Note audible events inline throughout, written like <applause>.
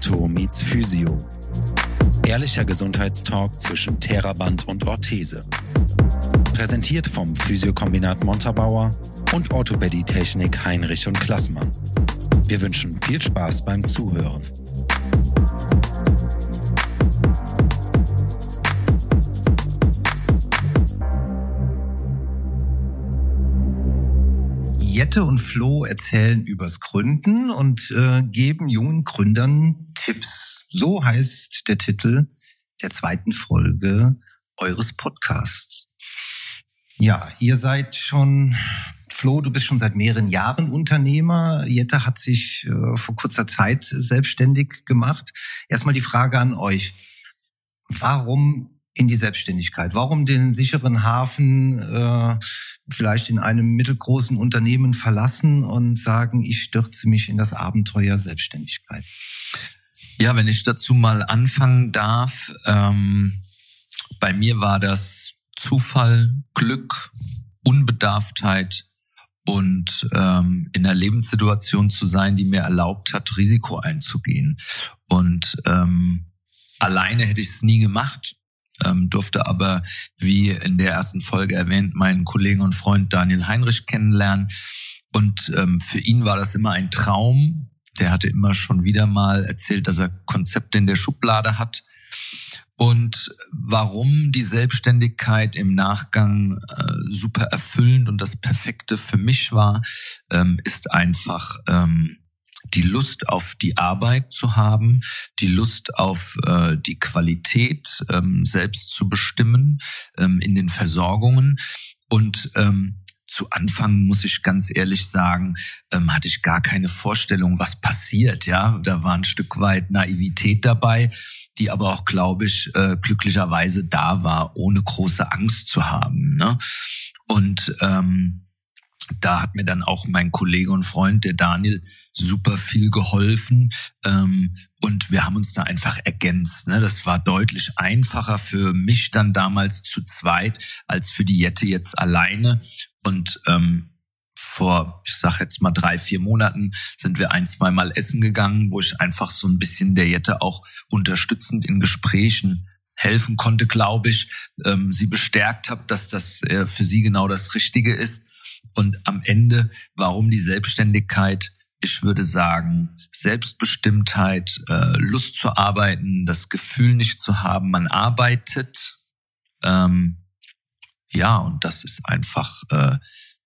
Ortho meets Physio. Ehrlicher Gesundheitstalk zwischen Theraband und Orthese. Präsentiert vom Physiokombinat Montabaur und Orthopädie-Technik Heinrich und Klassmann. Wir wünschen viel Spaß beim Zuhören. Jette und Flo erzählen übers Gründen und äh, geben jungen Gründern Tipps. So heißt der Titel der zweiten Folge eures Podcasts. Ja, ihr seid schon, Flo, du bist schon seit mehreren Jahren Unternehmer. Jette hat sich äh, vor kurzer Zeit selbstständig gemacht. Erstmal die Frage an euch. Warum in die Selbstständigkeit? Warum den sicheren Hafen äh, vielleicht in einem mittelgroßen Unternehmen verlassen und sagen, ich stürze mich in das Abenteuer Selbstständigkeit? Ja, wenn ich dazu mal anfangen darf, ähm, bei mir war das Zufall, Glück, Unbedarftheit und ähm, in einer Lebenssituation zu sein, die mir erlaubt hat, Risiko einzugehen. Und ähm, alleine hätte ich es nie gemacht ähm, durfte aber, wie in der ersten Folge erwähnt, meinen Kollegen und Freund Daniel Heinrich kennenlernen. Und ähm, für ihn war das immer ein Traum. Der hatte immer schon wieder mal erzählt, dass er Konzepte in der Schublade hat. Und warum die Selbstständigkeit im Nachgang äh, super erfüllend und das Perfekte für mich war, ähm, ist einfach ähm, die Lust auf die Arbeit zu haben, die Lust auf äh, die Qualität ähm, selbst zu bestimmen ähm, in den Versorgungen und ähm, zu Anfang muss ich ganz ehrlich sagen, ähm, hatte ich gar keine Vorstellung, was passiert. Ja, da war ein Stück weit Naivität dabei, die aber auch, glaube ich, äh, glücklicherweise da war, ohne große Angst zu haben. Ne? Und ähm, da hat mir dann auch mein Kollege und Freund, der Daniel, super viel geholfen. Ähm, und wir haben uns da einfach ergänzt. Ne? Das war deutlich einfacher für mich dann damals zu zweit als für die Jette jetzt alleine. Und ähm, vor, ich sag jetzt mal drei, vier Monaten sind wir ein, zwei Mal essen gegangen, wo ich einfach so ein bisschen der Jette auch unterstützend in Gesprächen helfen konnte, glaube ich, ähm, sie bestärkt habe, dass das äh, für sie genau das Richtige ist. Und am Ende, warum die Selbstständigkeit? Ich würde sagen, Selbstbestimmtheit, äh, Lust zu arbeiten, das Gefühl nicht zu haben, man arbeitet. Ähm, ja, und das ist einfach, äh,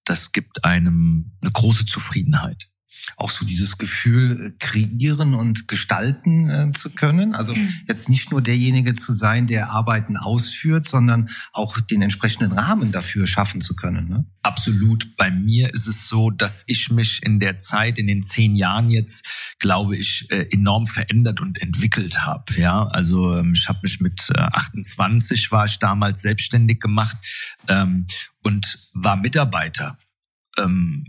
das gibt einem eine große Zufriedenheit auch so dieses Gefühl äh, kreieren und gestalten äh, zu können. Also mhm. jetzt nicht nur derjenige zu sein, der Arbeiten ausführt, sondern auch den entsprechenden Rahmen dafür schaffen zu können. Ne? Absolut. Bei mir ist es so, dass ich mich in der Zeit, in den zehn Jahren jetzt, glaube ich, äh, enorm verändert und entwickelt habe. Ja, also ähm, ich habe mich mit 28 war ich damals selbstständig gemacht ähm, und war Mitarbeiter ähm,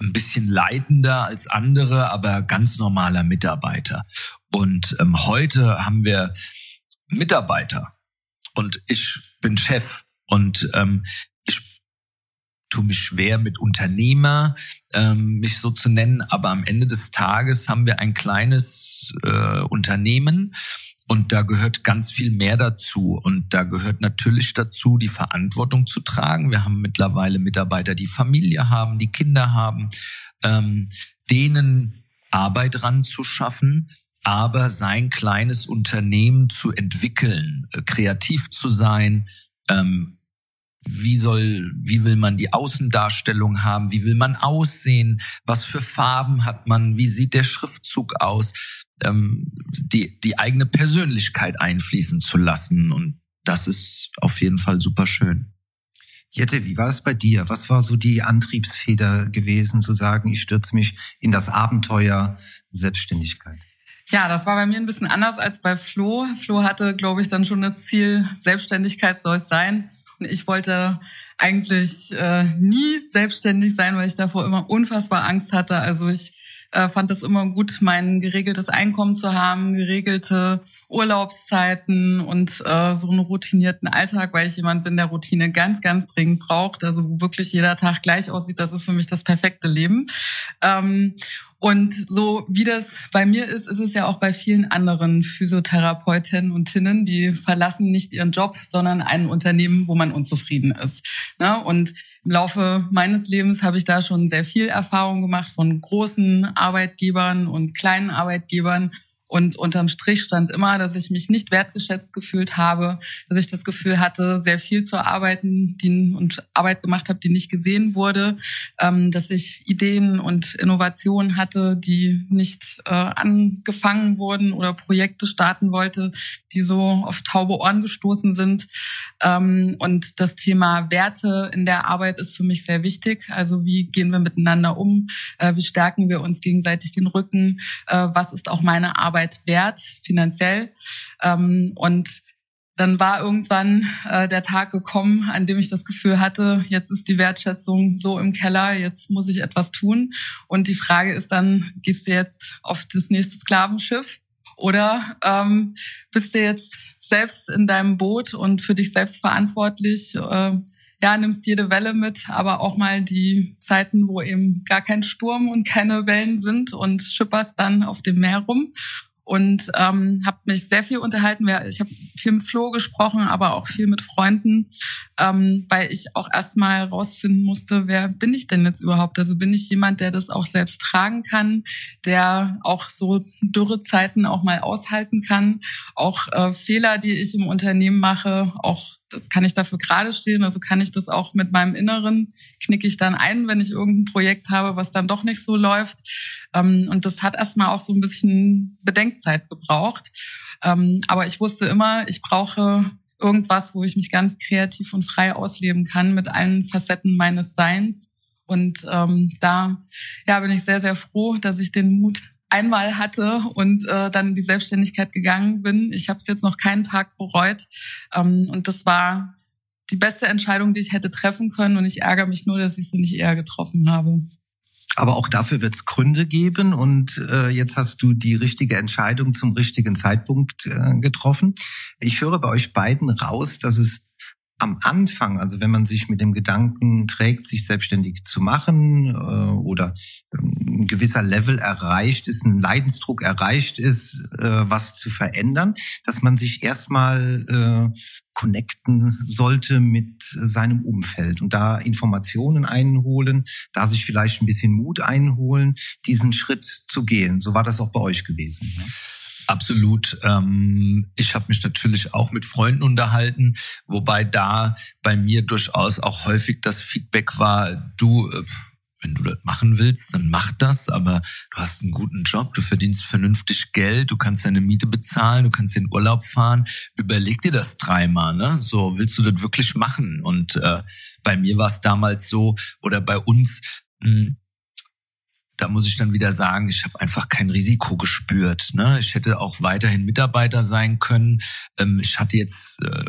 ein bisschen leitender als andere, aber ganz normaler Mitarbeiter. Und ähm, heute haben wir Mitarbeiter. Und ich bin Chef. Und ähm, ich tue mich schwer mit Unternehmer, ähm, mich so zu nennen, aber am Ende des Tages haben wir ein kleines äh, Unternehmen und da gehört ganz viel mehr dazu. Und da gehört natürlich dazu, die Verantwortung zu tragen. Wir haben mittlerweile Mitarbeiter, die Familie haben, die Kinder haben, ähm, denen Arbeit ranzuschaffen, aber sein kleines Unternehmen zu entwickeln, äh, kreativ zu sein, ähm, wie soll, wie will man die Außendarstellung haben? Wie will man aussehen? Was für Farben hat man? Wie sieht der Schriftzug aus? ähm, die, die eigene Persönlichkeit einfließen zu lassen. Und das ist auf jeden Fall super schön. Jette, wie war es bei dir? Was war so die Antriebsfeder gewesen, zu sagen, ich stürze mich in das Abenteuer Selbstständigkeit? Ja, das war bei mir ein bisschen anders als bei Flo. Flo hatte, glaube ich, dann schon das Ziel, Selbstständigkeit soll es sein. Ich wollte eigentlich äh, nie selbstständig sein, weil ich davor immer unfassbar Angst hatte. Also ich äh, fand es immer gut, mein geregeltes Einkommen zu haben, geregelte Urlaubszeiten und äh, so einen routinierten Alltag, weil ich jemand bin, der Routine ganz, ganz dringend braucht. Also wo wirklich jeder Tag gleich aussieht, das ist für mich das perfekte Leben. Ähm, Und so wie das bei mir ist, ist es ja auch bei vielen anderen Physiotherapeutinnen und Tinnen, die verlassen nicht ihren Job, sondern ein Unternehmen, wo man unzufrieden ist. Ne? Und im Laufe meines Lebens habe ich da schon sehr viel Erfahrung gemacht von großen Arbeitgebern und kleinen Arbeitgebern und unterm Strich stand immer, dass ich mich nicht wertgeschätzt gefühlt habe, dass ich das Gefühl hatte, sehr viel zu arbeiten die, und Arbeit gemacht habe, die nicht gesehen wurde, ähm, dass ich Ideen und Innovationen hatte, die nicht äh, angefangen wurden oder Projekte starten wollte, die so auf taube Ohren gestoßen sind. Ähm, und das Thema Werte in der Arbeit ist für mich sehr wichtig. Also wie gehen wir miteinander um? Äh, wie stärken wir uns gegenseitig den Rücken? Äh, was ist auch meine Arbeit? Arbeit wert, finanziell. Ähm, und dann war irgendwann äh, der Tag gekommen, an dem ich das Gefühl hatte, jetzt ist die Wertschätzung so im Keller, jetzt muss ich etwas tun. Und die Frage ist dann, gehst du jetzt auf das nächste Sklavenschiff oder ähm, bist du jetzt selbst in deinem Boot und für dich selbst verantwortlich? Äh, ja, nimmst jede Welle mit, aber auch mal die Zeiten, wo eben gar kein Sturm und keine Wellen sind und schipperst dann auf dem Meer rum und ähm, habe mich sehr viel unterhalten. Ich habe viel mit Flo gesprochen, aber auch viel mit Freunden, ähm, weil ich auch erstmal rausfinden musste, wer bin ich denn jetzt überhaupt? Also bin ich jemand, der das auch selbst tragen kann, der auch so dürre Zeiten auch mal aushalten kann, auch äh, Fehler, die ich im Unternehmen mache, auch das kann ich dafür gerade stehen. Also kann ich das auch mit meinem Inneren, knicke ich dann ein, wenn ich irgendein Projekt habe, was dann doch nicht so läuft. Ähm, und das hat erstmal auch so ein bisschen Bedenkzeit gebraucht. Ähm, aber ich wusste immer, ich brauche irgendwas, wo ich mich ganz kreativ und frei ausleben kann mit allen Facetten meines Seins. Und ähm, da ja, bin ich sehr, sehr froh, dass ich den Mut einmal hatte und äh, dann in die Selbstständigkeit gegangen bin. Ich habe es jetzt noch keinen Tag bereut. Ähm, und das war die beste Entscheidung, die ich hätte treffen können. Und ich ärgere mich nur, dass ich sie nicht eher getroffen habe. Aber auch dafür wird es Gründe geben und äh, jetzt hast du die richtige Entscheidung zum richtigen Zeitpunkt äh, getroffen. Ich höre bei euch beiden raus, dass es am Anfang, also wenn man sich mit dem Gedanken trägt, sich selbstständig zu machen äh, oder ähm, ein gewisser Level erreicht ist, ein Leidensdruck erreicht ist, äh, was zu verändern, dass man sich erstmal äh, connecten sollte mit seinem Umfeld und da Informationen einholen, da sich vielleicht ein bisschen Mut einholen, diesen Schritt zu gehen. So war das auch bei euch gewesen. Ne? Absolut. Ähm, ich habe mich natürlich auch mit Freunden unterhalten, wobei da bei mir durchaus auch häufig das Feedback war, du, äh, wenn du das machen willst, dann mach das, aber du hast einen guten Job, du verdienst vernünftig Geld, du kannst deine Miete bezahlen, du kannst in Urlaub fahren. Überleg dir das dreimal, ne? So, willst du das wirklich machen? Und äh, bei mir war es damals so, oder bei uns, mh, hm, da muss ich dann wieder sagen, ich habe einfach kein Risiko gespürt. Ne? Ich hätte auch weiterhin Mitarbeiter sein können. Ähm, ich hatte jetzt äh,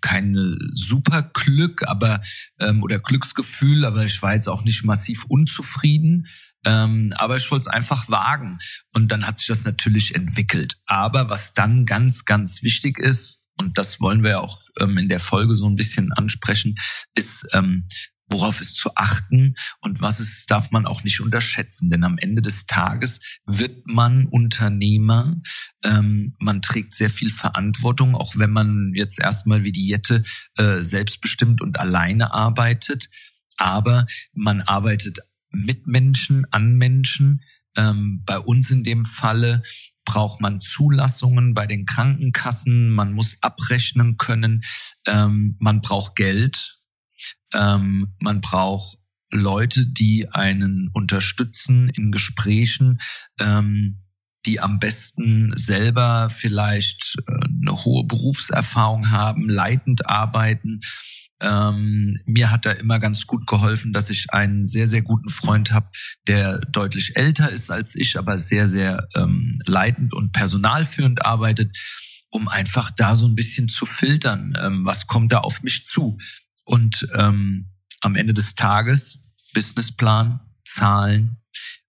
kein super Glück, aber ähm, oder Glücksgefühl, aber ich war jetzt auch nicht massiv unzufrieden. Ähm, aber ich wollte es einfach wagen. Und dann hat sich das natürlich entwickelt. Aber was dann ganz, ganz wichtig ist, und das wollen wir auch ähm, in der Folge so ein bisschen ansprechen, ist, ähm, worauf ist zu achten und was ist, darf man auch nicht unterschätzen. Denn am Ende des Tages wird man Unternehmer, ähm, man trägt sehr viel Verantwortung, auch wenn man jetzt erstmal wie die Jette äh, selbstbestimmt und alleine arbeitet. Aber man arbeitet mit Menschen, an Menschen. Ähm, bei uns in dem Falle braucht man Zulassungen bei den Krankenkassen, man muss abrechnen können, ähm, man braucht Geld, ähm, man braucht Leute, die einen unterstützen in Gesprächen, ähm, die am besten selber vielleicht äh, eine hohe Berufserfahrung haben, leitend arbeiten. Ähm, mir hat da immer ganz gut geholfen, dass ich einen sehr, sehr guten Freund habe, der deutlich älter ist als ich, aber sehr, sehr ähm, leitend und personalführend arbeitet, um einfach da so ein bisschen zu filtern, ähm, was kommt da auf mich zu. Und ähm, am Ende des Tages Businessplan, Zahlen,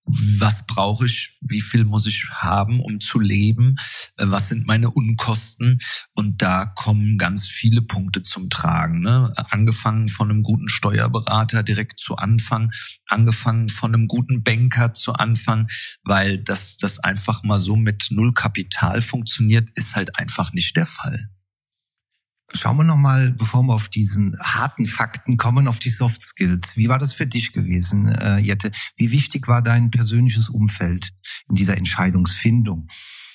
was brauche ich, wie viel muss ich haben, um zu leben, äh, was sind meine Unkosten und da kommen ganz viele Punkte zum Tragen. Ne? Angefangen von einem guten Steuerberater direkt zu Anfang, angefangen von einem guten Banker zu Anfang, weil das, das einfach mal so mit Null Kapital funktioniert, ist halt einfach nicht der Fall. Schauen wir nochmal, bevor wir auf diesen harten Fakten kommen, auf die Soft Skills. Wie war das für dich gewesen, äh, Jette? Wie wichtig war dein persönliches Umfeld in dieser Entscheidungsfindung?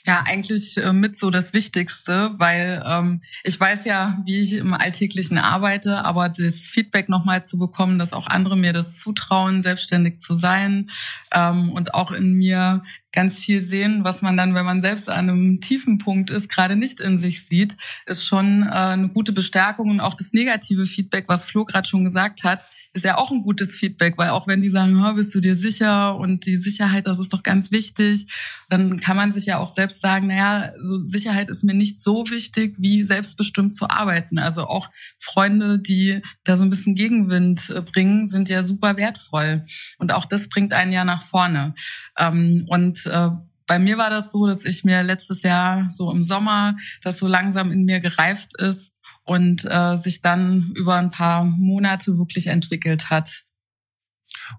Ja, eigentlich äh, mit so das Wichtigste, weil ähm, ich weiß ja, wie ich im Alltäglichen arbeite, aber das Feedback nochmal zu bekommen, dass auch andere mir das zutrauen, selbstständig zu sein ähm, und auch in mir ganz viel sehen, was man dann, wenn man selbst an einem tiefen Punkt ist, gerade nicht in sich sieht, ist schon äh, eine gute Bestärkung und auch das negative Feedback, was Flo gerade schon gesagt hat, ist ja auch ein gutes Feedback, weil auch wenn die sagen, bist du dir sicher und die Sicherheit, das ist doch ganz wichtig, dann kann man sich ja auch selbst sagen, naja, so Sicherheit ist mir nicht so wichtig, wie selbstbestimmt zu arbeiten. Also auch Freunde, die da so ein bisschen Gegenwind äh, bringen, sind ja super wertvoll. Und auch das bringt einen ja nach vorne. Ähm, und äh, bei mir war das so, dass ich mir letztes Jahr so im Sommer das so langsam in mir gereift ist und äh, sich dann über ein paar Monate wirklich entwickelt hat.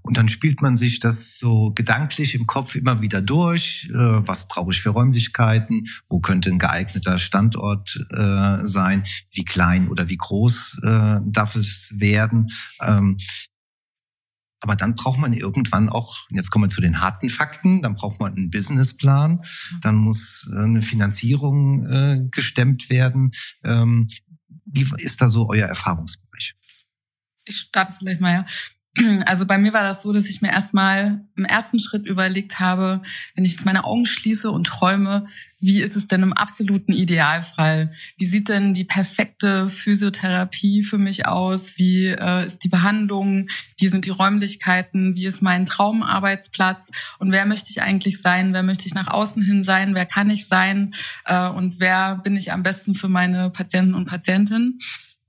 Und dann spielt man sich das so gedanklich im Kopf immer wieder durch. Äh, was brauche ich für Räumlichkeiten? Wo könnte ein geeigneter Standort äh, sein? Wie klein oder wie groß äh, darf es werden? Aber dann braucht man irgendwann auch, jetzt kommen wir zu den harten Fakten, dann braucht man einen Businessplan, mhm. dann muss äh, eine Finanzierung äh, gestemmt werden. Ähm, wie ist da so euer Erfahrungsbereich? Ich starte vielleicht mal, ja. Also bei mir war das so, dass ich mir erstmal im ersten Schritt überlegt habe, wenn ich jetzt meine Augen schließe und träume, wie ist es denn im absoluten Idealfall? Wie sieht denn die perfekte Physiotherapie für mich aus? Wie äh, ist die Behandlung? Wie sind die Räumlichkeiten? Wie ist mein Traumarbeitsplatz? Und wer möchte ich eigentlich sein? Wer möchte ich nach außen hin sein? Wer kann ich sein? Äh, und wer bin ich am besten für meine Patienten und Patientinnen?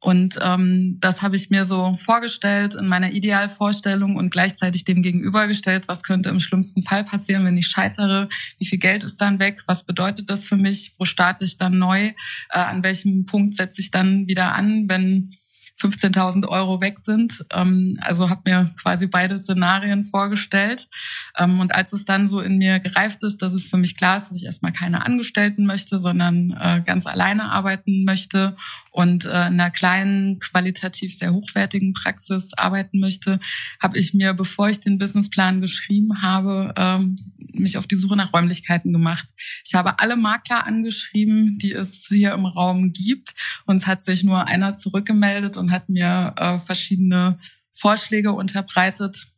Und ähm, das habe ich mir so vorgestellt in meiner Idealvorstellung und gleichzeitig dem gegenübergestellt, was könnte im schlimmsten Fall passieren, wenn ich scheitere, wie viel Geld ist dann weg, was bedeutet das für mich, wo starte ich dann neu, äh, an welchem Punkt setze ich dann wieder an, wenn 15.000 Euro weg sind. Ähm, also habe mir quasi beide Szenarien vorgestellt. Ähm, und als es dann so in mir gereift ist, dass es für mich klar ist, dass ich erstmal keine Angestellten möchte, sondern äh, ganz alleine arbeiten möchte und äh, in einer kleinen, qualitativ sehr hochwertigen Praxis arbeiten möchte, habe ich mir, bevor ich den Businessplan geschrieben habe, ähm, mich auf die Suche nach Räumlichkeiten gemacht. Ich habe alle Makler angeschrieben, die es hier im Raum gibt. Und es hat sich nur einer zurückgemeldet und hat mir äh, verschiedene Vorschläge unterbreitet.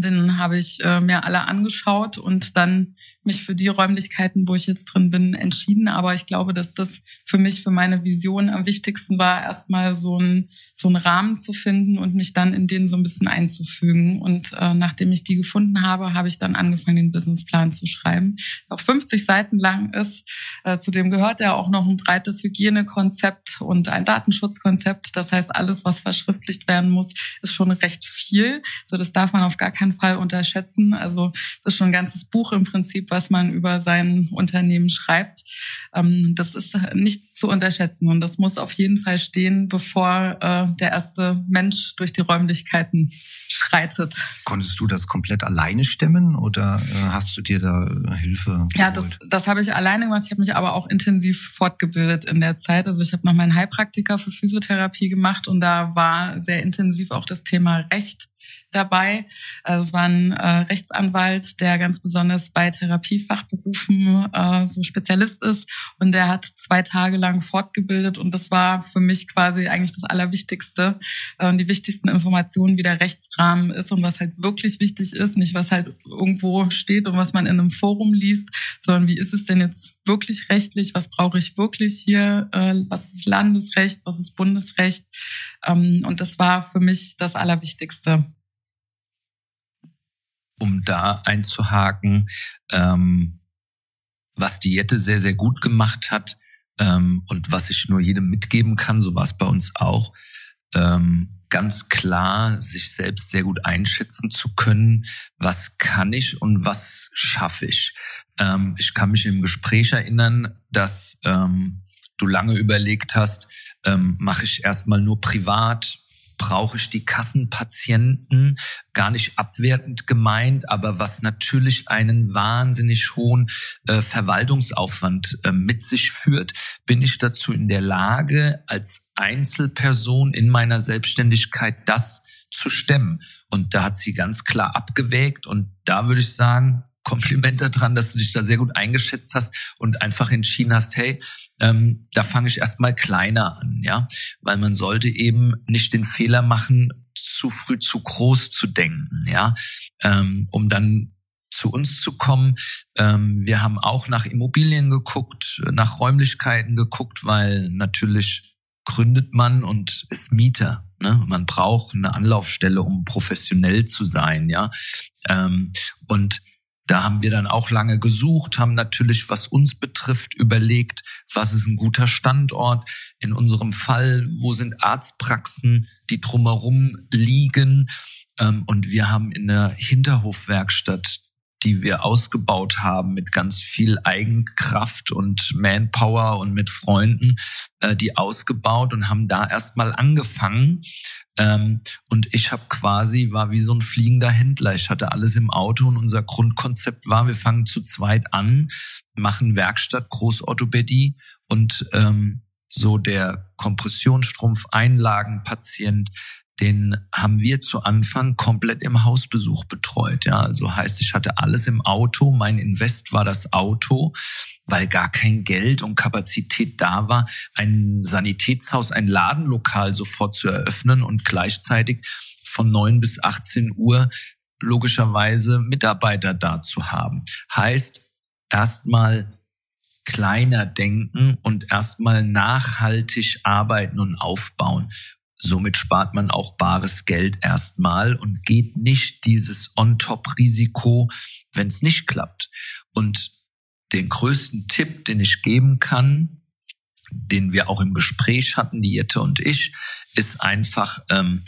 Dann habe ich äh, mir alle angeschaut und dann mich für die Räumlichkeiten, wo ich jetzt drin bin, entschieden. Aber ich glaube, dass das für mich, für meine Vision am wichtigsten war, erstmal so ein so einen Rahmen zu finden und mich dann in den so ein bisschen einzufügen. Und äh, nachdem ich die gefunden habe, habe ich dann angefangen, den Businessplan zu schreiben. Auch 50 Seiten lang ist. Äh, zudem gehört ja auch noch ein breites Hygienekonzept und ein Datenschutzkonzept. Das heißt, alles, was verschriftlicht werden muss, ist schon recht viel. So, das darf man auf gar keinen Fall unterschätzen. Also, es ist schon ein ganzes Buch im Prinzip, was man über sein Unternehmen schreibt. Ähm, das ist nicht zu unterschätzen und das muss auf jeden Fall stehen, bevor äh, der erste Mensch durch die Räumlichkeiten schreitet. Konntest du das komplett alleine stemmen oder äh, hast du dir da äh, Hilfe? Geholt? Ja, das, das habe ich alleine gemacht. Ich habe mich aber auch intensiv fortgebildet in der Zeit. Also ich habe noch meinen Heilpraktiker für Physiotherapie gemacht und da war sehr intensiv auch das Thema Recht dabei. Also es war ein äh, Rechtsanwalt, der ganz besonders bei Therapiefachberufen äh, so Spezialist ist. Und der hat zwei Tage lang fortgebildet. Und das war für mich quasi eigentlich das Allerwichtigste äh, und die wichtigsten Informationen, wie der Rechtsrahmen ist und was halt wirklich wichtig ist, nicht was halt irgendwo steht und was man in einem Forum liest, sondern wie ist es denn jetzt wirklich rechtlich, was brauche ich wirklich hier, äh, was ist Landesrecht, was ist Bundesrecht? Ähm, und das war für mich das Allerwichtigste um da einzuhaken, ähm, was die Jette sehr, sehr gut gemacht hat ähm, und was ich nur jedem mitgeben kann, so war es bei uns auch. ähm, ganz klar sich selbst sehr gut einschätzen zu können, was kann ich und was schaffe ich. Ähm, ich kann mich im Gespräch erinnern, dass ähm, du lange überlegt hast, ähm, mache ich erstmal nur privat, brauche ich die Kassenpatienten, gar nicht abwertend gemeint, aber was natürlich einen wahnsinnig hohen äh, Verwaltungsaufwand äh, mit sich führt, bin ich dazu in der Lage, als Einzelperson in meiner Selbstständigkeit das zu stemmen. Und da hat sie ganz klar abgewägt und da würde ich sagen, Kompliment daran, dass du dich da sehr gut eingeschätzt hast und einfach entschieden hast, hey, ähm, da fange ich erstmal kleiner an, ja, weil man sollte eben nicht den Fehler machen, zu früh zu groß zu denken, ja, ähm, um dann zu uns zu kommen. Ähm, wir haben auch nach Immobilien geguckt, nach Räumlichkeiten geguckt, weil natürlich gründet man und ist Mieter. Ne? Man braucht eine Anlaufstelle, um professionell zu sein, ja. Ähm, und da haben wir dann auch lange gesucht, haben natürlich, was uns betrifft, überlegt, was ist ein guter Standort. In unserem Fall, wo sind Arztpraxen, die drumherum liegen. Ähm, und wir haben in der Hinterhofwerkstatt die wir ausgebaut haben mit ganz viel Eigenkraft und Manpower und mit Freunden, äh, die ausgebaut und haben da erstmal angefangen. Ähm, und ich habe quasi, war wie so ein fliegender Händler. Ich hatte alles im Auto und unser Grundkonzept war, wir fangen zu zweit an, machen Werkstatt, Großorthopädie und ähm, so der Kompressionsstrumpf-Einlagenpatient, den haben wir zu Anfang komplett im Hausbesuch betreut. Ja, also heißt, ich hatte alles im Auto. Mein Invest war das Auto, weil gar kein Geld und Kapazität da war, ein Sanitätshaus, ein Ladenlokal sofort zu eröffnen und gleichzeitig von neun bis 18 Uhr logischerweise Mitarbeiter da zu haben. Heißt, erstmal kleiner denken und erstmal nachhaltig arbeiten und aufbauen. Somit spart man auch bares Geld erstmal und geht nicht dieses On-Top-Risiko, wenn es nicht klappt. Und den größten Tipp, den ich geben kann, den wir auch im Gespräch hatten, die Jette und ich, ist einfach, ähm,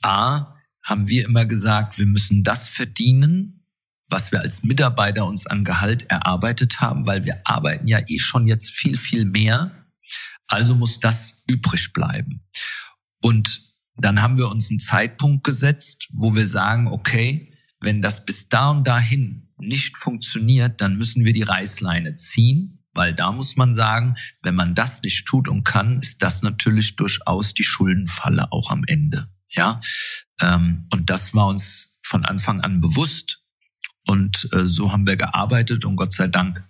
A, haben wir immer gesagt, wir müssen das verdienen, was wir als Mitarbeiter uns an Gehalt erarbeitet haben, weil wir arbeiten ja eh schon jetzt viel, viel mehr also muss das übrig bleiben. Und dann haben wir uns einen Zeitpunkt gesetzt, wo wir sagen, okay, wenn das bis da und dahin nicht funktioniert, dann müssen wir die Reißleine ziehen, weil da muss man sagen, wenn man das nicht tut und kann, ist das natürlich durchaus die Schuldenfalle auch am Ende. Ja, ähm, und das war uns von Anfang an bewusst und äh, so haben wir gearbeitet und Gott sei Dank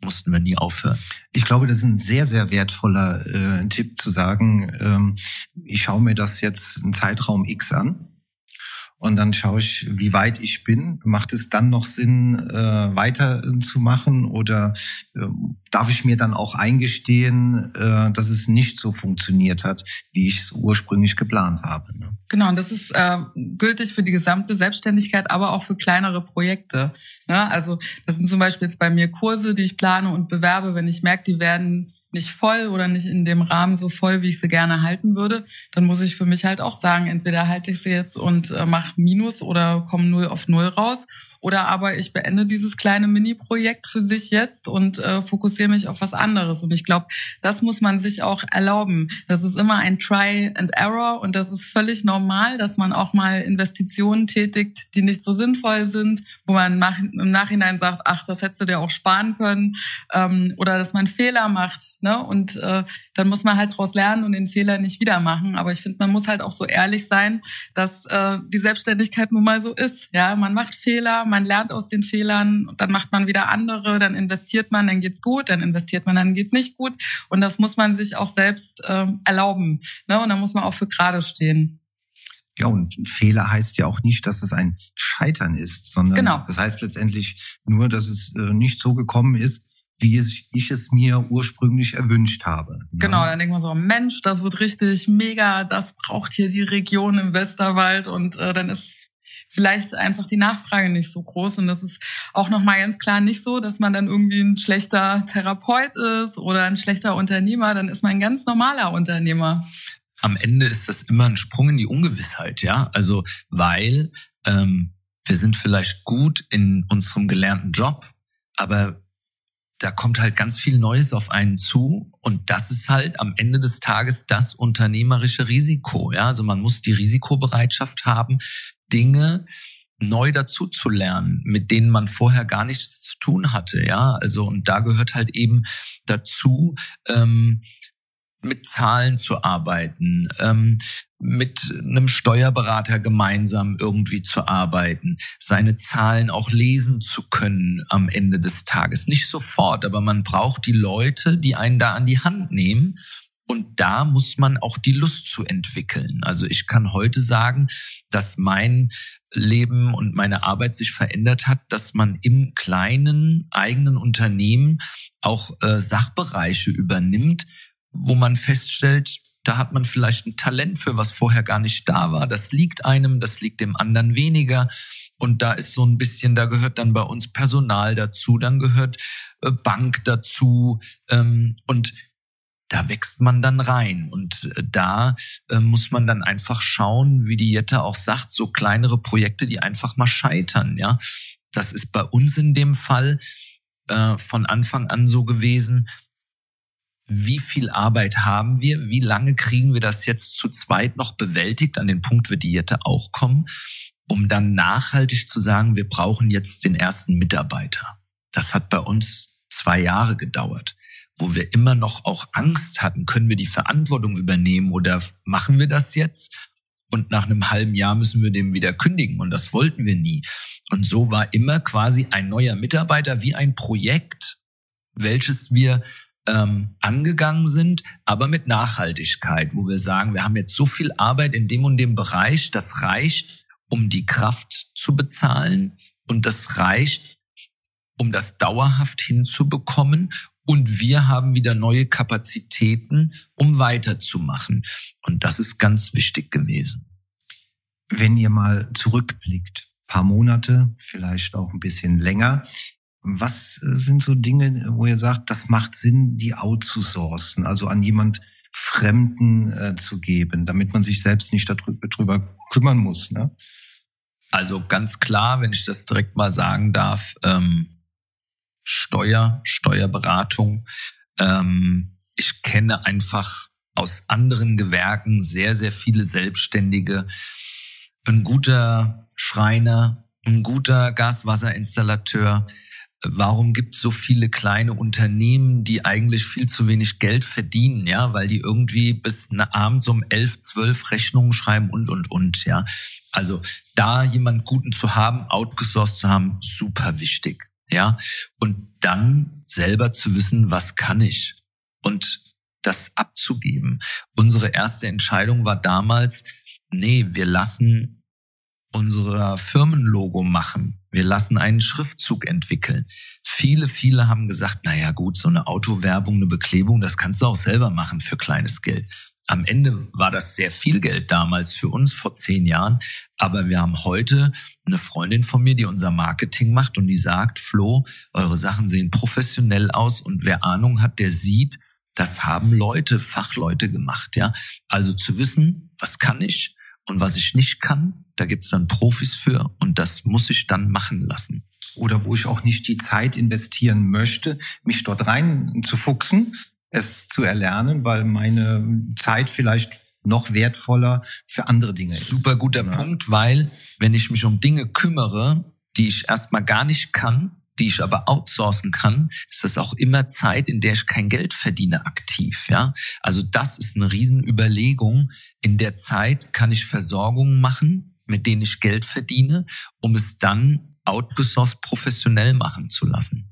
mussten wir nie aufhören. Ich glaube, das ist ein sehr, sehr wertvoller äh, Tipp zu sagen, ähm, ich schaue mir das jetzt einen Zeitraum X an und dann schaue ich, wie weit ich bin. Macht es dann noch Sinn, äh, weiter äh, zu machen oder äh, darf ich mir dann auch eingestehen, äh, dass es nicht so funktioniert hat, wie ich es ursprünglich geplant habe? Ne? Genau, und das ist äh, gültig für die gesamte Selbstständigkeit, aber auch für kleinere Projekte. Ne? Also das sind zum Beispiel jetzt bei mir Kurse, die ich plane und bewerbe, wenn ich merke, die werden nicht voll oder nicht in dem Rahmen so voll, wie ich sie gerne halten würde, dann muss ich für mich halt auch sagen, entweder halte ich sie jetzt und äh, mache Minus oder komme null auf null raus oder aber ich beende dieses kleine Mini-Projekt für sich jetzt und äh, fokussiere mich auf was anderes. Und ich glaube, das muss man sich auch erlauben. Das ist immer ein Try and Error und das ist völlig normal, dass man auch mal Investitionen tätigt, die nicht so sinnvoll sind, wo man nach, im Nachhinein sagt, ach, das hättest du dir auch sparen können ähm, oder dass man Fehler macht. Ne? Und äh, dann muss man halt daraus lernen und den Fehler nicht wieder machen. Aber ich finde, man muss halt auch so ehrlich sein, dass äh, die Selbstständigkeit nun mal so ist. Ja, man macht Fehler, man lernt aus den Fehlern, dann macht man wieder andere, dann investiert man, dann geht's gut, dann investiert man, dann geht's nicht gut. Und das muss man sich auch selbst ähm, erlauben. Ne? Und da muss man auch für gerade stehen. Ja, und Fehler heißt ja auch nicht, dass es ein Scheitern ist, sondern genau. das heißt letztendlich nur, dass es äh, nicht so gekommen ist, wie ich es mir ursprünglich erwünscht habe. Ne? Genau, dann denkt man so, Mensch, das wird richtig mega, das braucht hier die Region im Westerwald und äh, dann ist vielleicht einfach die Nachfrage nicht so groß. Und das ist auch nochmal ganz klar nicht so, dass man dann irgendwie ein schlechter Therapeut ist oder ein schlechter Unternehmer. Dann ist man ein ganz normaler Unternehmer. am Ende ist das immer ein Sprung in die Ungewissheit, ja. Also weil ähm, wir sind vielleicht gut in unserem gelernten Job, aber da kommt halt ganz viel Neues auf einen zu und das ist halt am Ende des Tages das unternehmerische Risiko. Ja, also man muss die Risikobereitschaft haben, Dinge neu dazu zu lernen, mit denen man vorher gar nichts zu tun hatte. Ja, also und da gehört halt eben dazu, ähm, mit Zahlen zu arbeiten, ähm, mit einem Steuerberater gemeinsam irgendwie zu arbeiten, seine Zahlen auch lesen zu können am Ende des Tages. Nicht sofort, aber man braucht die Leute, die einen da an die Hand nehmen. Und da muss man auch die Lust zu entwickeln. Also ich kann heute sagen, dass mein Leben und meine Arbeit sich verändert hat, dass man im kleinen eigenen Unternehmen auch äh, Sachbereiche übernimmt, wo man feststellt, da hat man vielleicht ein Talent für, was vorher gar nicht da war. Das liegt einem, das liegt dem anderen weniger. Und da ist so ein bisschen, da gehört dann bei uns Personal dazu, dann gehört äh, Bank dazu. Ähm, und da wächst man dann rein. Und äh, da äh, muss man dann einfach schauen, wie die Jette auch sagt, so kleinere Projekte, die einfach mal scheitern. Ja, das ist bei uns in dem Fall von Anfang an so gewesen wie viel Arbeit haben wir, wie lange kriegen wir das jetzt zu zweit noch bewältigt, an den Punkt wird die Jette auch kommen, um dann nachhaltig zu sagen, wir brauchen jetzt den ersten Mitarbeiter. Das hat bei uns zwei Jahre gedauert, wo wir immer noch auch Angst hatten, können wir die Verantwortung übernehmen oder machen wir das jetzt? Und nach einem halben Jahr müssen wir dem wieder kündigen. Und das wollten wir nie. Und so war immer quasi ein neuer Mitarbeiter wie ein Projekt, welches wir ähm, angegangen sind, aber mit Nachhaltigkeit, wo wir sagen, wir haben jetzt so viel Arbeit in dem und dem Bereich, das reicht, um die Kraft zu bezahlen und das reicht, um das dauerhaft hinzubekommen. Und wir haben wieder neue Kapazitäten, um weiterzumachen. Und das ist ganz wichtig gewesen. Wenn ihr mal zurückblickt, paar Monate, vielleicht auch ein bisschen länger, was sind so Dinge, wo ihr sagt, das macht Sinn, die outzusourcen, also an jemand Fremden äh, zu geben, damit man sich selbst nicht darüber, darüber kümmern muss? Ne? Also ganz klar, wenn ich das direkt mal sagen darf, ähm, Steuer, Steuerberatung. Ähm, ich kenne einfach aus anderen Gewerken sehr, sehr viele Selbstständige. Ein guter Schreiner, ein guter Gaswasserinstallateur, warum gibt es so viele kleine Unternehmen, die eigentlich viel zu wenig Geld verdienen, ja, weil die irgendwie bis abends um elf, zwölf Rechnungen schreiben und, und, und, ja. Also da jemand Guten zu haben, outgesourced zu haben, super wichtig, ja. Und dann selber zu wissen, was kann ich? Und das abzugeben. Unsere erste Entscheidung war damals, nee, wir lassen unser Firmenlogo machen. Wir lassen einen Schriftzug entwickeln. Viele, viele haben gesagt, na ja, gut, so eine Autowerbung, eine Beklebung, das kannst du auch selber machen für kleines Geld. Am Ende war das sehr viel Geld damals für uns vor zehn Jahren. Aber wir haben heute eine Freundin von mir, die unser Marketing macht und die sagt, Flo, eure Sachen sehen professionell aus und wer Ahnung hat, der sieht, das haben Leute, Fachleute gemacht, ja. Also zu wissen, was kann ich und was ich nicht kann, da gibt's dann Profis für und das muss ich dann machen lassen. Oder wo ich auch nicht die Zeit investieren möchte, mich dort rein zu fuchsen, es zu erlernen, weil meine Zeit vielleicht noch wertvoller für andere Dinge ist. Super guter ja. Punkt, weil wenn ich mich um Dinge kümmere, die ich erstmal gar nicht kann, die ich aber outsourcen kann, ist das auch immer Zeit, in der ich kein Geld verdiene aktiv, ja. Also das ist eine Riesenüberlegung. In der Zeit kann ich Versorgung machen, mit denen ich Geld verdiene, um es dann outgesourced professionell machen zu lassen.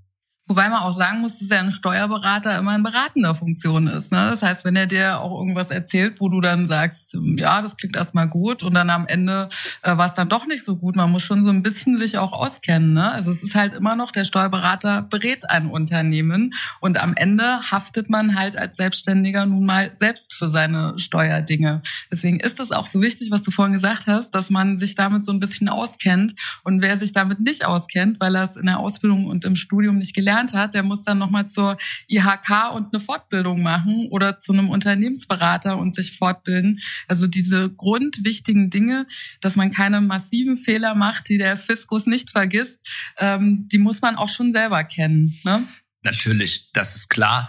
Wobei man auch sagen muss, dass ja ein Steuerberater immer in beratender Funktion ist. Ne? Das heißt, wenn er dir auch irgendwas erzählt, wo du dann sagst, ja, das klingt erstmal gut und dann am Ende äh, war es dann doch nicht so gut. Man muss schon so ein bisschen sich auch auskennen. Ne? Also es ist halt immer noch, der Steuerberater berät ein Unternehmen und am Ende haftet man halt als Selbstständiger nun mal selbst für seine Steuerdinge. Deswegen ist es auch so wichtig, was du vorhin gesagt hast, dass man sich damit so ein bisschen auskennt. Und wer sich damit nicht auskennt, weil er es in der Ausbildung und im Studium nicht gelernt gelernt hat, der muss dann nochmal zur IHK und eine Fortbildung machen oder zu einem Unternehmensberater und sich fortbilden. Also diese grundwichtigen Dinge, dass man keine massiven Fehler macht, die der Fiskus nicht vergisst, ähm, die muss man auch schon selber kennen. Ne? Natürlich, das ist klar.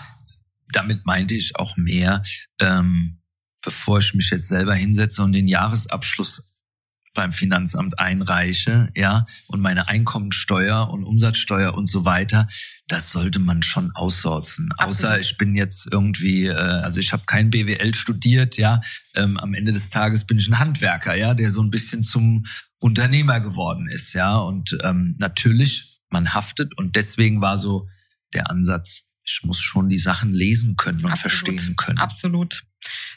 Damit meinte ich auch mehr, ähm, bevor ich mich jetzt selber hinsetze und den Jahresabschluss beim Finanzamt einreiche, ja, und meine Einkommensteuer und Umsatzsteuer und so weiter, das sollte man schon aussourcen. Absolut. Außer ich bin jetzt irgendwie, äh, also ich habe kein BWL studiert, ja, ähm, am Ende des Tages bin ich ein Handwerker, ja, der so ein bisschen zum Unternehmer geworden ist, ja, und ähm, natürlich man haftet und deswegen war so der Ansatz, ich muss schon die Sachen lesen können und Absolut. verstehen können. Absolut.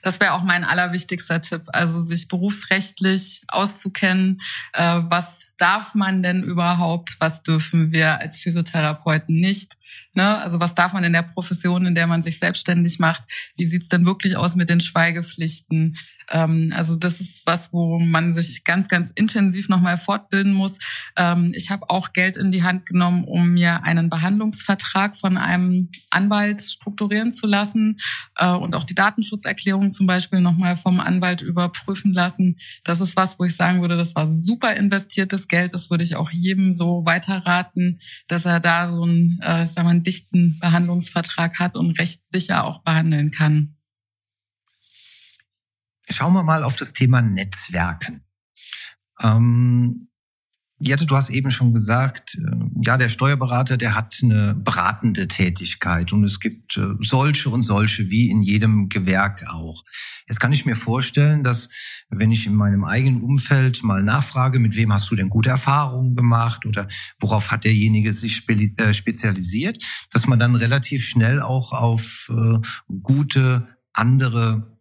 Das wäre auch mein allerwichtigster Tipp. Also sich berufsrechtlich auszukennen. Äh, was darf man denn überhaupt? Was dürfen wir als Physiotherapeuten nicht? Ne? Also was darf man in der Profession, in der man sich selbstständig macht? Wie sieht's denn wirklich aus mit den Schweigepflichten? Ähm, also das ist was, wo man sich ganz, ganz intensiv nochmal fortbilden muss. Ähm, ich habe auch Geld in die Hand genommen, um mir einen Behandlungsvertrag von einem Anwalt strukturieren zu lassen äh, und auch die Datenschutzerklärung zum Beispiel nochmal vom Anwalt überprüfen lassen. Das ist was, wo ich sagen würde, das war super investiertes Geld. Das würde ich auch jedem so weiterraten, dass er da so einen, äh, sag mal, einen dichten Behandlungsvertrag hat und rechtssicher auch behandeln kann. Schauen wir mal auf das Thema Netzwerken. Ähm, Jette, du hast eben schon gesagt, äh, ja, der Steuerberater, der hat eine beratende Tätigkeit und es gibt äh, solche und solche wie in jedem Gewerk auch. Jetzt kann ich mir vorstellen, dass wenn ich in meinem eigenen Umfeld mal nachfrage, mit wem hast du denn gute Erfahrungen gemacht oder worauf hat derjenige sich äh, spezialisiert, dass man dann relativ schnell auch auf gute andere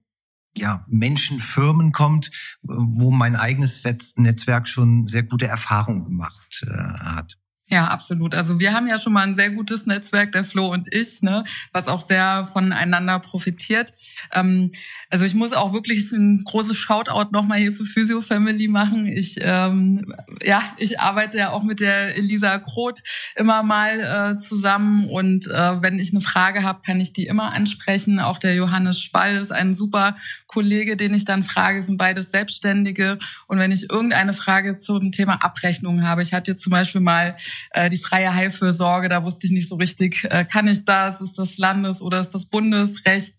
ja, Menschen, Firmen kommt, wo mein eigenes Netzwerk schon sehr gute Erfahrungen gemacht äh, hat. Ja, absolut. Also wir haben ja schon mal ein sehr gutes Netzwerk, der Flo und ich, ne, was auch sehr voneinander profitiert. Ähm, also ich muss auch wirklich ein großes Shoutout nochmal hier für Physio Family machen. Ich, ähm, ja, ich arbeite ja auch mit der Elisa Kroth immer mal äh, zusammen und äh, wenn ich eine Frage habe, kann ich die immer ansprechen. Auch der Johannes Schwall ist ein super Kollege, den ich dann frage, sind beides Selbstständige. Und wenn ich irgendeine Frage zum Thema Abrechnung habe, ich hatte jetzt zum Beispiel mal äh, die freie Heilfürsorge, da wusste ich nicht so richtig, äh, kann ich das, ist das Landes- oder ist das Bundesrecht?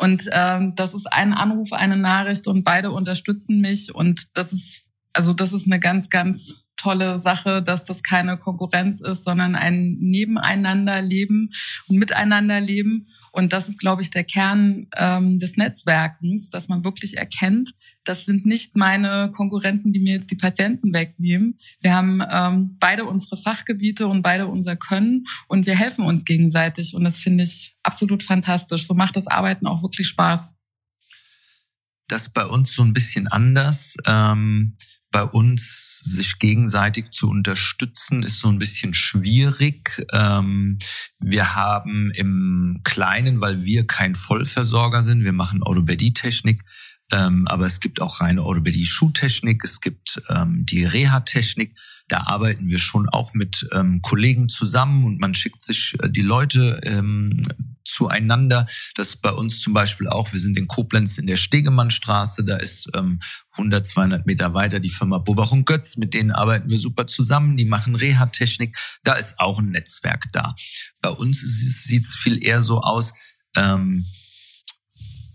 Und ähm, das ist ein Anruf, eine Nachricht und beide unterstützen mich. Und das ist also das ist eine ganz, ganz tolle Sache, dass das keine Konkurrenz ist, sondern ein Nebeneinanderleben und Miteinanderleben. Und das ist, glaube ich, der Kern ähm, des Netzwerkens, dass man wirklich erkennt, das sind nicht meine Konkurrenten, die mir jetzt die Patienten wegnehmen. Wir haben ähm, beide unsere Fachgebiete und beide unser Können und wir helfen uns gegenseitig. Und das finde ich absolut fantastisch. So macht das Arbeiten auch wirklich Spaß. Das bei uns so ein bisschen anders. Ähm bei uns sich gegenseitig zu unterstützen, ist so ein bisschen schwierig. Ähm, wir haben im Kleinen, weil wir kein Vollversorger sind, wir machen Orthopädie-Technik, ähm, aber es gibt auch reine Orthopädie-Schuhtechnik, es gibt ähm, die Reha-Technik. Da arbeiten wir schon auch mit ähm, Kollegen zusammen und man schickt sich äh, die Leute ähm, zueinander. Das ist bei uns zum Beispiel auch, wir sind in Koblenz in der Stegemannstraße, da ist ähm, 100, 200 Meter weiter die Firma Bobach und Götz, mit denen arbeiten wir super zusammen, die machen Reha-Technik, da ist auch ein Netzwerk da. Bei uns sieht es viel eher so aus, ähm,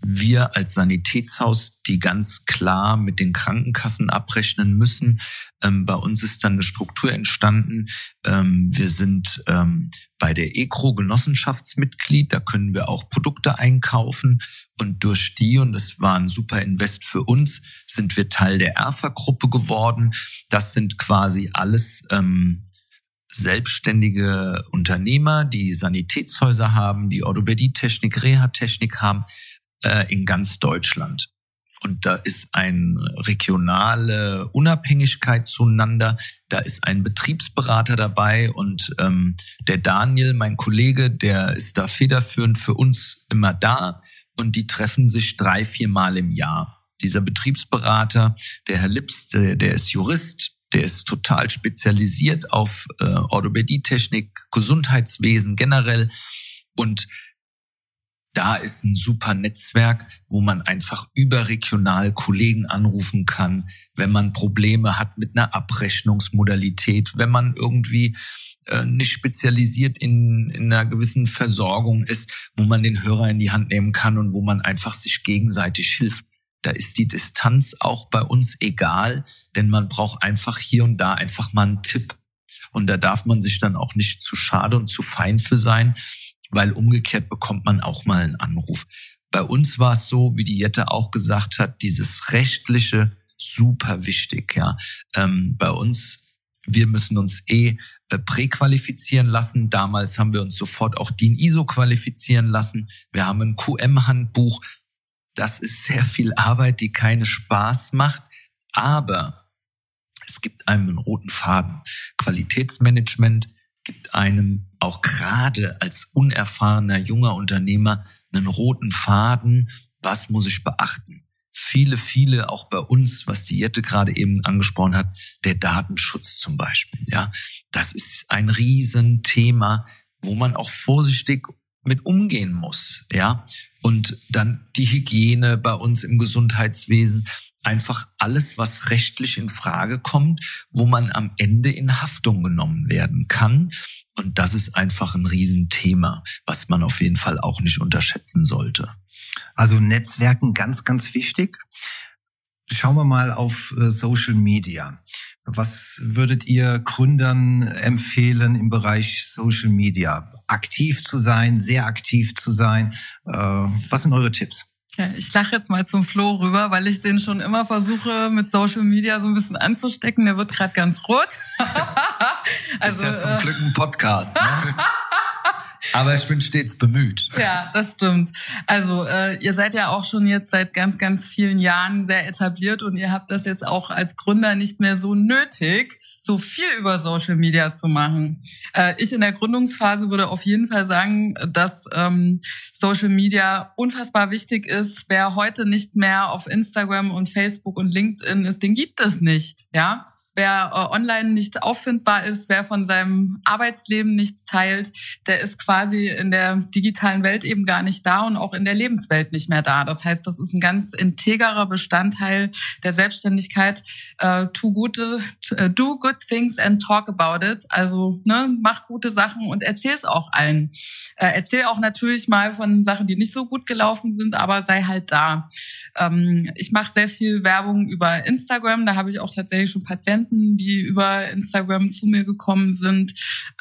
wir als Sanitätshaus, die ganz klar mit den Krankenkassen abrechnen müssen. Ähm, bei uns ist dann eine Struktur entstanden. Ähm, wir sind ähm, bei der ECRO Genossenschaftsmitglied. Da können wir auch Produkte einkaufen. Und durch die, und das war ein super Invest für uns, sind wir Teil der ERFA-Gruppe geworden. Das sind quasi alles ähm, selbstständige Unternehmer, die Sanitätshäuser haben, die Orthopädie-Technik, Reha-Technik haben, äh, in ganz Deutschland. Und da ist eine regionale Unabhängigkeit zueinander. Da ist ein Betriebsberater dabei und ähm, der Daniel, mein Kollege, der ist da federführend für uns immer da und die treffen sich drei, vier Mal im Jahr. Dieser Betriebsberater, der Herr Lips, der, der ist Jurist, der ist total spezialisiert auf äh, Orthopädietechnik, Gesundheitswesen generell und da ist ein super Netzwerk, wo man einfach überregional Kollegen anrufen kann, wenn man Probleme hat mit einer Abrechnungsmodalität, wenn man irgendwie äh, nicht spezialisiert in, in einer gewissen Versorgung ist, wo man den Hörer in die Hand nehmen kann und wo man einfach sich gegenseitig hilft. Da ist die Distanz auch bei uns egal, denn man braucht einfach hier und da einfach mal einen Tipp. Und da darf man sich dann auch nicht zu schade und zu fein für sein, weil umgekehrt bekommt man auch mal einen Anruf. Bei uns war es so, wie die Jette auch gesagt hat, dieses rechtliche super wichtig. Ja, ähm, bei uns wir müssen uns eh äh, präqualifizieren lassen. Damals haben wir uns sofort auch DIN ISO qualifizieren lassen. Wir haben ein QM-Handbuch. Das ist sehr viel Arbeit, die keine Spaß macht. Aber es gibt einem einen roten Faden. Qualitätsmanagement gibt einem auch gerade als unerfahrener junger Unternehmer einen roten Faden. Was muss ich beachten? Viele, viele, auch bei uns, was die Jette gerade eben angesprochen hat, der Datenschutz zum Beispiel. Ja, das ist ein Riesenthema, wo man auch vorsichtig mit umgehen muss. Ja, und dann die Hygiene bei uns im Gesundheitswesen einfach alles, was rechtlich in Frage kommt, wo man am Ende in Haftung genommen werden kann. Und das ist einfach ein Riesenthema, was man auf jeden Fall auch nicht unterschätzen sollte. Also Netzwerken ganz, ganz wichtig. Schauen wir mal auf äh, Social Media. Was würdet ihr Gründern empfehlen im Bereich Social Media? Aktiv zu sein, sehr aktiv zu sein? Äh, was sind eure Tipps? Ja, ich lache jetzt mal zum Flo rüber, weil ich den schon immer versuche, mit Social Media so ein bisschen anzustecken. Der wird gerade ganz rot. also, <laughs> ist ja zum Glück ein Podcast. Ne? <laughs> Aber ich bin stets bemüht. Ja, das stimmt. Also äh, ihr seid ja auch schon jetzt seit ganz, ganz vielen Jahren sehr etabliert und ihr habt das jetzt auch als Gründer nicht mehr so nötig, so viel über Social Media zu machen. Äh, ich in der Gründungsphase würde auf jeden Fall sagen, dass ähm, Social Media unfassbar wichtig ist. Wer heute nicht mehr auf Instagram und Facebook und LinkedIn ist, den gibt es nicht. Ja, Wer äh, online nicht auffindbar ist, wer von seinem Arbeitsleben nichts teilt, der ist quasi in der digitalen Welt eben gar nicht da und auch in der Lebenswelt nicht mehr da. Das heißt, das ist ein ganz integrer Bestandteil der Selbstständigkeit. Äh, do, gute, äh, do good things and talk about it. Also ne, mach gute Sachen und erzähl es auch allen. Äh, erzähl auch natürlich mal von Sachen, die nicht so gut gelaufen sind, aber sei halt da. Ähm, ich mache sehr viel Werbung über Instagram. Da habe ich auch tatsächlich schon Patienten Klienten, die über Instagram zu mir gekommen sind,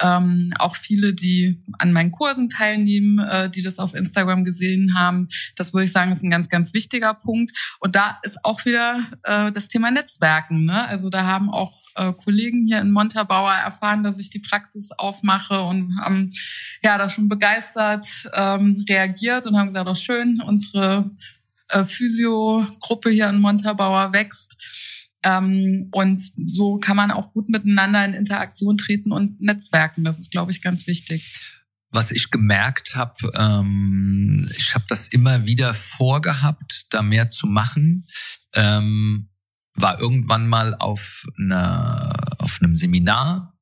ähm, auch viele, die an meinen Kursen teilnehmen, äh, die das auf Instagram gesehen haben. Das würde ich sagen, ist ein ganz, ganz wichtiger Punkt. Und da ist auch wieder äh, das Thema Netzwerken. Ne? Also da haben auch äh, Kollegen hier in Montabaur erfahren, dass ich die Praxis aufmache und haben ja da schon begeistert ähm, reagiert und haben gesagt, auch schön, unsere äh, Physio-Gruppe hier in Montabaur wächst. Ähm, und so kann man auch gut miteinander in Interaktion treten und netzwerken. Das ist, glaube ich, ganz wichtig. Was ich gemerkt habe, ähm, ich habe das immer wieder vorgehabt, da mehr zu machen. Ähm, war irgendwann mal auf, einer, auf einem Seminar,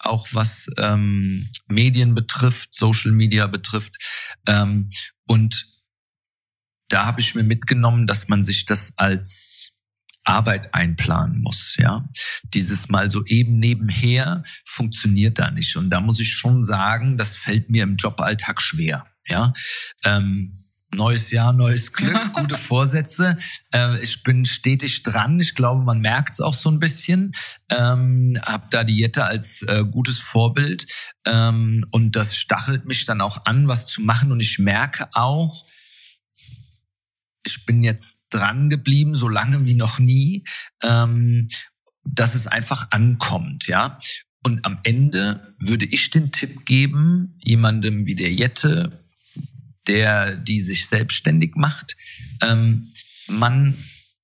auch was ähm, Medien betrifft, Social Media betrifft. Ähm, und da habe ich mir mitgenommen, dass man sich das als Arbeit einplanen muss, ja. Dieses mal so eben nebenher funktioniert da nicht. Und da muss ich schon sagen, das fällt mir im Joballtag schwer, ja. Ähm, Neues Jahr, neues Glück, <laughs> gute Vorsätze. Äh, ich bin stetig dran. Ich glaube, man merkt es auch so ein bisschen. Ähm, hab da die Jette als äh, gutes Vorbild ähm, und das stachelt mich dann auch an, was zu machen. Und ich merke auch, ich bin jetzt dran geblieben, so lange wie noch nie, ähm, dass es einfach ankommt, ja. Und am Ende würde ich den Tipp geben, jemandem wie der Jette, der die sich selbstständig macht, ähm, man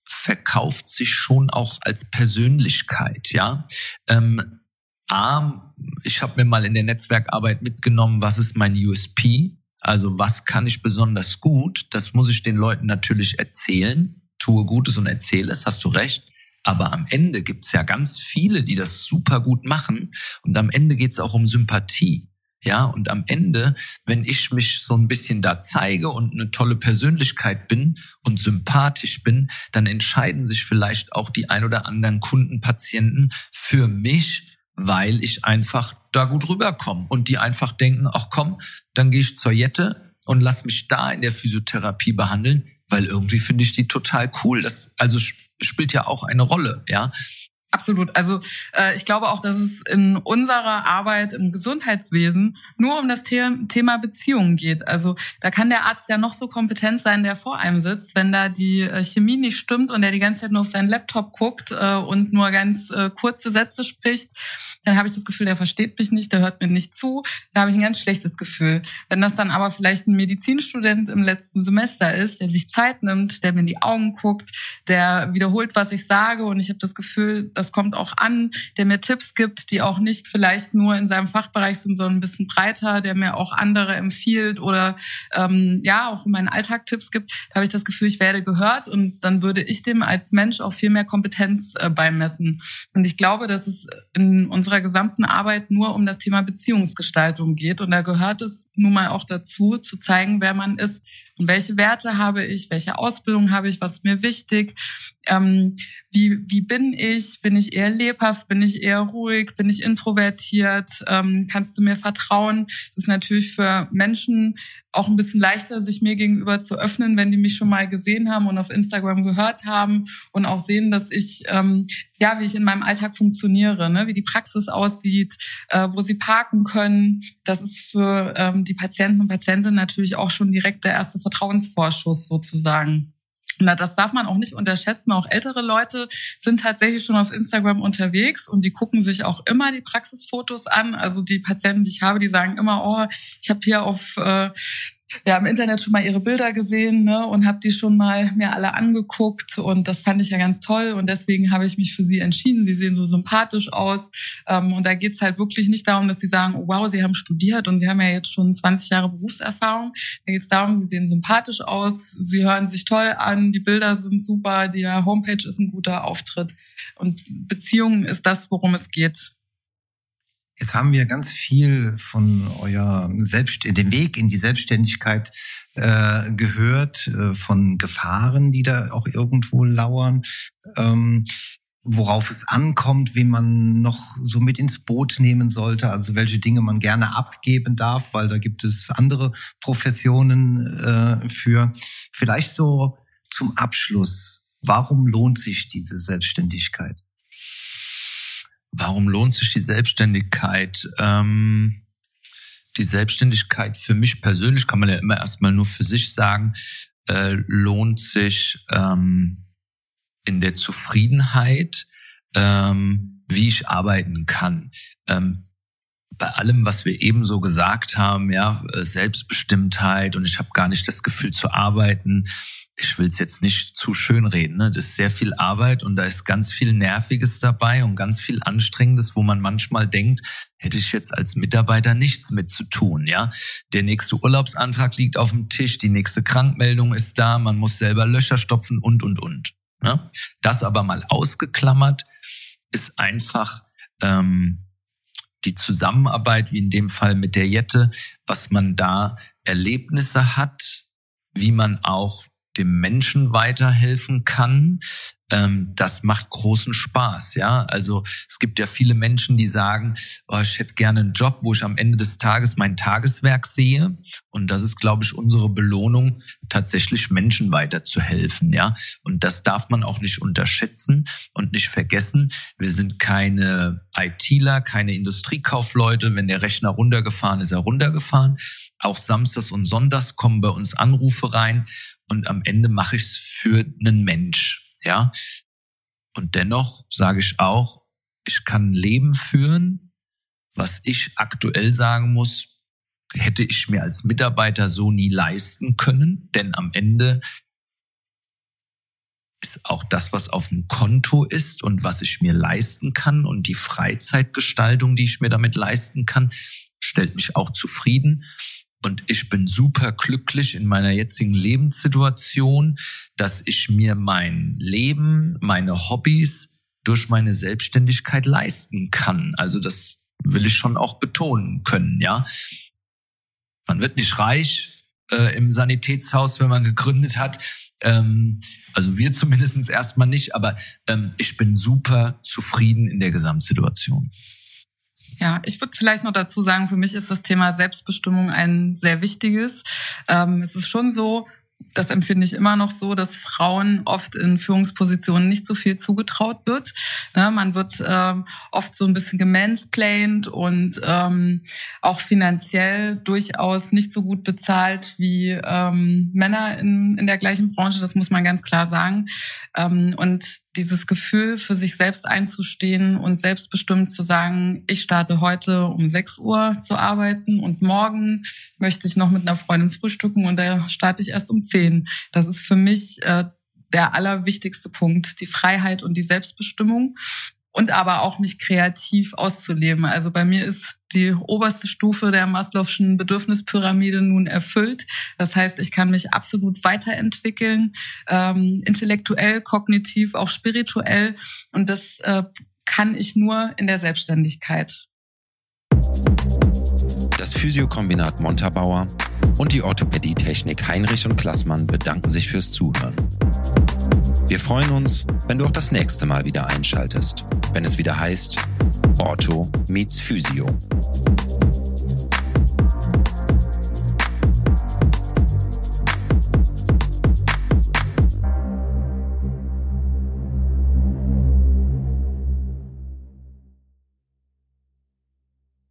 verkauft sich schon auch als Persönlichkeit, ja. Ähm, A, ich habe mir mal in der Netzwerkarbeit mitgenommen, was ist mein USP? Also was kann ich besonders gut? Das muss ich den Leuten natürlich erzählen. Tue Gutes und erzähle es, hast du recht. Aber am Ende gibt's ja ganz viele, die das super gut machen. Und am Ende geht's auch um Sympathie. Ja, und am Ende, wenn ich mich so ein bisschen da zeige und eine tolle Persönlichkeit bin und sympathisch bin, dann entscheiden sich vielleicht auch die ein oder anderen Kundenpatienten für mich, weil ich einfach da gut rüberkomme und die einfach denken, ach komm, dann gehe ich zur Jette und lass mich da in der Physiotherapie behandeln, weil irgendwie finde ich die total cool. Das also spielt ja auch eine Rolle, ja. Absolut. Also äh, ich glaube auch, dass es in unserer Arbeit im Gesundheitswesen nur um das The Thema Beziehungen geht. Also da kann der Arzt ja noch so kompetent sein, der vor einem sitzt, wenn da die äh, Chemie nicht stimmt und der die ganze Zeit nur auf seinen Laptop guckt äh, und nur ganz äh, kurze Sätze spricht, dann habe ich das Gefühl, der versteht mich nicht, der hört mir nicht zu. Da habe ich ein ganz schlechtes Gefühl. Wenn das dann aber vielleicht ein Medizinstudent im letzten Semester ist, der sich Zeit nimmt, der mir in die Augen guckt, der wiederholt, was ich sage und ich habe das Gefühl, das kommt auch an, der mir Tipps gibt, die auch nicht vielleicht nur in seinem Fachbereich sind, sondern ein bisschen breiter, der mir auch andere empfiehlt oder ähm, ja, auch für meinen Alltag Tipps gibt, da habe ich das Gefühl, ich werde gehört und dann würde ich dem als Mensch auch viel mehr Kompetenz äh, beimessen. Und ich glaube, dass es in unserer gesamten Arbeit nur um das Thema Beziehungsgestaltung geht. Und da gehört es nun mal auch dazu, zu zeigen, wer man ist. Und welche Werte habe ich, welche Ausbildung habe ich, was ist mir wichtig, ähm, wie, wie bin ich, bin ich eher lebhaft, bin ich eher ruhig, bin ich introvertiert, ähm, kannst du mir vertrauen. Das ist natürlich für Menschen auch ein bisschen leichter, sich mir gegenüber zu öffnen, wenn die mich schon mal gesehen haben und auf Instagram gehört haben und auch sehen, dass ich, ähm, ja, wie ich in meinem Alltag funktioniere, ne? wie die Praxis aussieht, äh, wo sie parken können. Das ist für ähm, die Patienten und Patientinnen natürlich auch schon direkt der erste Vertrauensvorschuss sozusagen. Na, das darf man auch nicht unterschätzen. Auch ältere Leute sind tatsächlich schon auf Instagram unterwegs und die gucken sich auch immer die Praxisfotos an. Also die Patienten, die ich habe, die sagen immer, oh, ich habe hier auf äh, ja im Internet schon mal ihre Bilder gesehen ne, und habe die schon mal mir alle angeguckt und das fand ich ja ganz toll und deswegen habe ich mich für sie entschieden. Sie sehen so sympathisch aus ähm, und da geht's halt wirklich nicht darum, dass sie sagen, wow, sie haben studiert und sie haben ja jetzt schon 20 Jahre Berufserfahrung. Da geht's darum, sie sehen sympathisch aus, sie hören sich toll an, die Bilder sind super, die Homepage ist ein guter Auftritt und Beziehungen ist das, worum es geht. Jetzt haben wir ganz viel von euer Selbst dem Weg in die Selbstständigkeit äh, gehört, äh, von Gefahren, die da auch irgendwo lauern. Ähm, worauf es ankommt, wen man noch so mit ins Boot nehmen sollte, also welche Dinge man gerne abgeben darf, weil da gibt es andere Professionen äh, für. Vielleicht so zum Abschluss, warum lohnt sich diese Selbstständigkeit? Warum lohnt sich die Selbstständigkeit? Ähm, die Selbstständigkeit für mich persönlich kann man ja immer erstmal nur für sich sagen, äh, lohnt sich ähm, in der Zufriedenheit, ähm, wie ich arbeiten kann. Ähm, bei allem, was wir eben so gesagt haben, ja, äh, Selbstbestimmtheit und ich habe gar nicht das Gefühl zu arbeiten, ich will es jetzt nicht zu schön reden, ne? das ist sehr viel Arbeit und da ist ganz viel Nerviges dabei und ganz viel Anstrengendes, wo man manchmal denkt, hätte ich jetzt als Mitarbeiter nichts mit zu tun, ja. Der nächste Urlaubsantrag liegt auf dem Tisch, die nächste Krankmeldung ist da, man muss selber Löcher stopfen und, und, und. Ne? Das aber mal ausgeklammert ist einfach ähm, die Zusammenarbeit, wie in dem Fall mit der Jette, was man da Erlebnisse hat, wie man auch dem Menschen weiterhelfen kann, ähm, das macht großen Spaß. Ja, also es gibt ja viele Menschen, die sagen, oh, ich hätte gerne einen Job, wo ich am Ende des Tages mein Tageswerk sehe. Und das ist, glaube ich, unsere Belohnung, tatsächlich Menschen weiterzuhelfen. Ja, und das darf man auch nicht unterschätzen und nicht vergessen. Wir sind keine ITler, keine Industriekaufleute. Wenn der Rechner runtergefahren ist, er runtergefahren. Auch samstags und sonntags kommen bei uns Anrufe rein und am Ende mache ich es für einen Mensch. Ja. Und dennoch sage ich auch, ich kann ein Leben führen, was ich aktuell sagen muss, hätte ich mir als Mitarbeiter so nie leisten können, denn am Ende ist auch das, was auf dem Konto ist und was ich mir leisten kann und die Freizeitgestaltung, die ich mir damit leisten kann, stellt mich auch zufrieden. Und ich bin super glücklich in meiner jetzigen Lebenssituation, dass ich mir mein Leben, meine Hobbys durch meine Selbstständigkeit leisten kann. Also das will ich schon auch betonen können, ja. Man wird nicht reich äh, im Sanitätshaus, wenn man gegründet hat. Ähm, also wir zumindest erstmal nicht, aber ähm, ich bin super zufrieden in der Gesamtsituation. Ja, ich würde vielleicht noch dazu sagen, für mich ist das Thema Selbstbestimmung ein sehr wichtiges. Ähm, es ist schon so, das empfinde ich immer noch so, dass Frauen oft in Führungspositionen nicht so viel zugetraut wird. Ne, man wird ähm, oft so ein bisschen gemansplained und ähm, auch finanziell durchaus nicht so gut bezahlt wie ähm, Männer in, in der gleichen Branche. Das muss man ganz klar sagen. Ähm, und dieses Gefühl, für sich selbst einzustehen und selbstbestimmt zu sagen, ich starte heute um 6 Uhr zu arbeiten und morgen möchte ich noch mit einer Freundin frühstücken und da starte ich erst um 10. Das ist für mich äh, der allerwichtigste Punkt, die Freiheit und die Selbstbestimmung und aber auch mich kreativ auszuleben. Also bei mir ist die oberste Stufe der Maslow'schen Bedürfnispyramide nun erfüllt. Das heißt, ich kann mich absolut weiterentwickeln, ähm, intellektuell, kognitiv, auch spirituell. Und das äh, kann ich nur in der Selbstständigkeit. Das Physiokombinat Montabaur und die Orthopädietechnik Heinrich und Klassmann bedanken sich fürs Zuhören. Wir freuen uns, wenn du auch das nächste Mal wieder einschaltest, wenn es wieder heißt Ortho meets Physio.